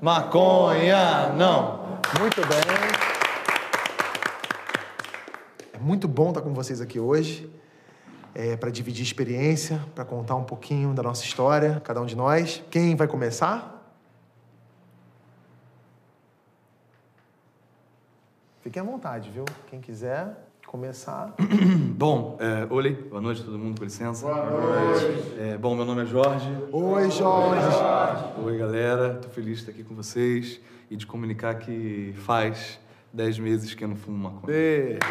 Maconha, não. Muito bem. É muito bom estar com vocês aqui hoje. É, para dividir experiência, para contar um pouquinho da nossa história, cada um de nós. Quem vai começar? Fiquem à vontade, viu? Quem quiser começar. Bom, é, olê, boa noite todo mundo, com licença. Boa noite. É, bom, meu nome é Jorge. Oi, Jorge. Oi, galera. Tô feliz de estar aqui com vocês e de comunicar que faz 10 meses que eu não fumo maconha. Ê,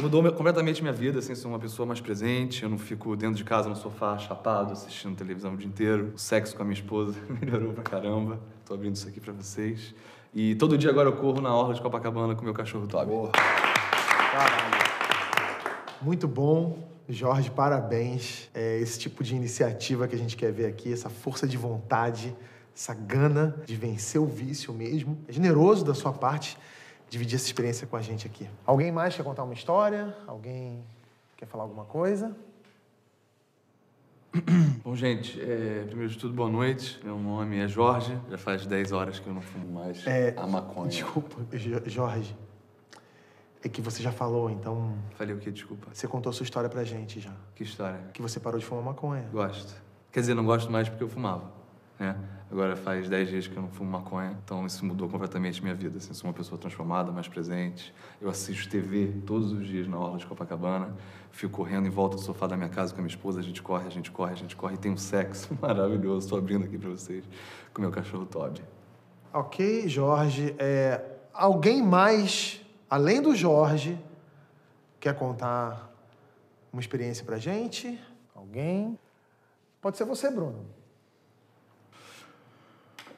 Mudou completamente minha vida, assim, sou uma pessoa mais presente, eu não fico dentro de casa no sofá, chapado, assistindo televisão o dia inteiro. O sexo com a minha esposa melhorou pra caramba. Tô abrindo isso aqui pra vocês. E todo dia agora eu corro na orla de Copacabana com meu cachorro Toby. Muito bom. Jorge, parabéns. É esse tipo de iniciativa que a gente quer ver aqui, essa força de vontade, essa gana de vencer o vício mesmo. É generoso da sua parte dividir essa experiência com a gente aqui. Alguém mais quer contar uma história? Alguém quer falar alguma coisa? Bom, gente, é, primeiro de tudo, boa noite. Meu nome é Jorge, já faz 10 horas que eu não fumo mais É, a maconha. Desculpa, Jo- Jorge. É que você já falou, então Falei o quê? Desculpa. você contou a sua história pra gente já. Que história? Que você parou de fumar maconha. Gosto. Quer dizer, não gosto mais porque eu fumava, né? Agora faz 10 dias que eu não fumo maconha, então isso mudou completamente minha vida. Assim, sou uma pessoa transformada, mais presente. Eu assisto TV todos os dias na orla de Copacabana. Fico correndo em volta do sofá da minha casa com a minha esposa. A gente corre, a gente corre, a gente corre. E tem um sexo maravilhoso. Estou abrindo aqui pra vocês com meu cachorro Toby. Ok, Jorge. É, alguém mais, além do Jorge, quer contar uma experiência pra gente? Alguém? Pode ser você, Bruno.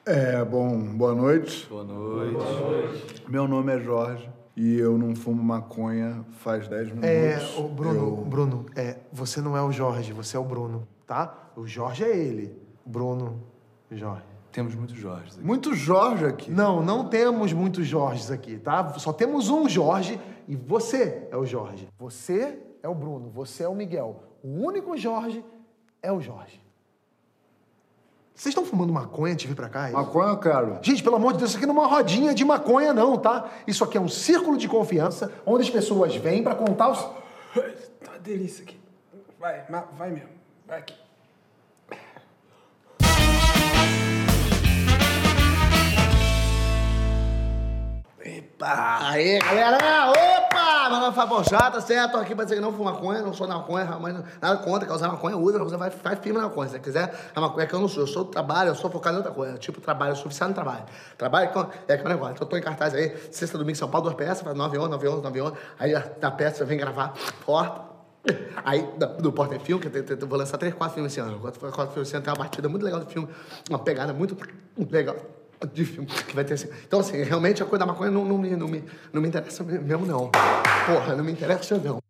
É, bom, boa noite. Boa noite. Meu nome é Jorge e eu não fumo maconha faz 10 minutos. É, o Bruno, Eu- Bruno, é, você não é o Jorge, você é o Bruno, tá? O Jorge é ele. Bruno, Jorge. Temos muitos Jorges aqui. Muito Jorge aqui. Não, não temos muitos Jorges aqui, tá? Só temos um Jorge e você é o Jorge. Você é o Bruno, você é o Miguel. O único Jorge é o Jorge. Vocês estão fumando maconha antes de vir pra cá? é isso? Maconha eu quero. Gente, pelo amor de Deus, isso aqui não é uma rodinha de maconha, não, tá? Isso aqui é um círculo de confiança onde as pessoas vêm pra contar os. Tá uma delícia aqui. Vai, ma- vai mesmo. Vai aqui. Epa! Aê, galera! É Fábio Chata, certo? Tô aqui pra dizer que não fumo maconha, não sou maconha, mas nada contra, quer usar maconha, usa, usa, vai, faz firme na maconha. Se você quiser, a maconha é que eu não sou, eu sou trabalho, eu sou focado em outra coisa. Tipo, trabalho, eu sou viciado no trabalho. Trabalho com- é aquele negócio. Então, eu tô em cartaz aí, sexta, domingo, São Paulo, duas peças, faz 9 11, 9 11, 9 11. Aí da peça vem gravar, porta. Aí, do Porta em Filme, que eu, vou lançar três, quatro filmes esse ano. Quatro, quatro filmes esse ano, tem uma batida muito legal do filme, uma pegada muito legal que vai ter assim. Então, assim, realmente a coisa da maconha não, não, me, não, me, não me interessa mesmo, não. Porra, não me interessa, não.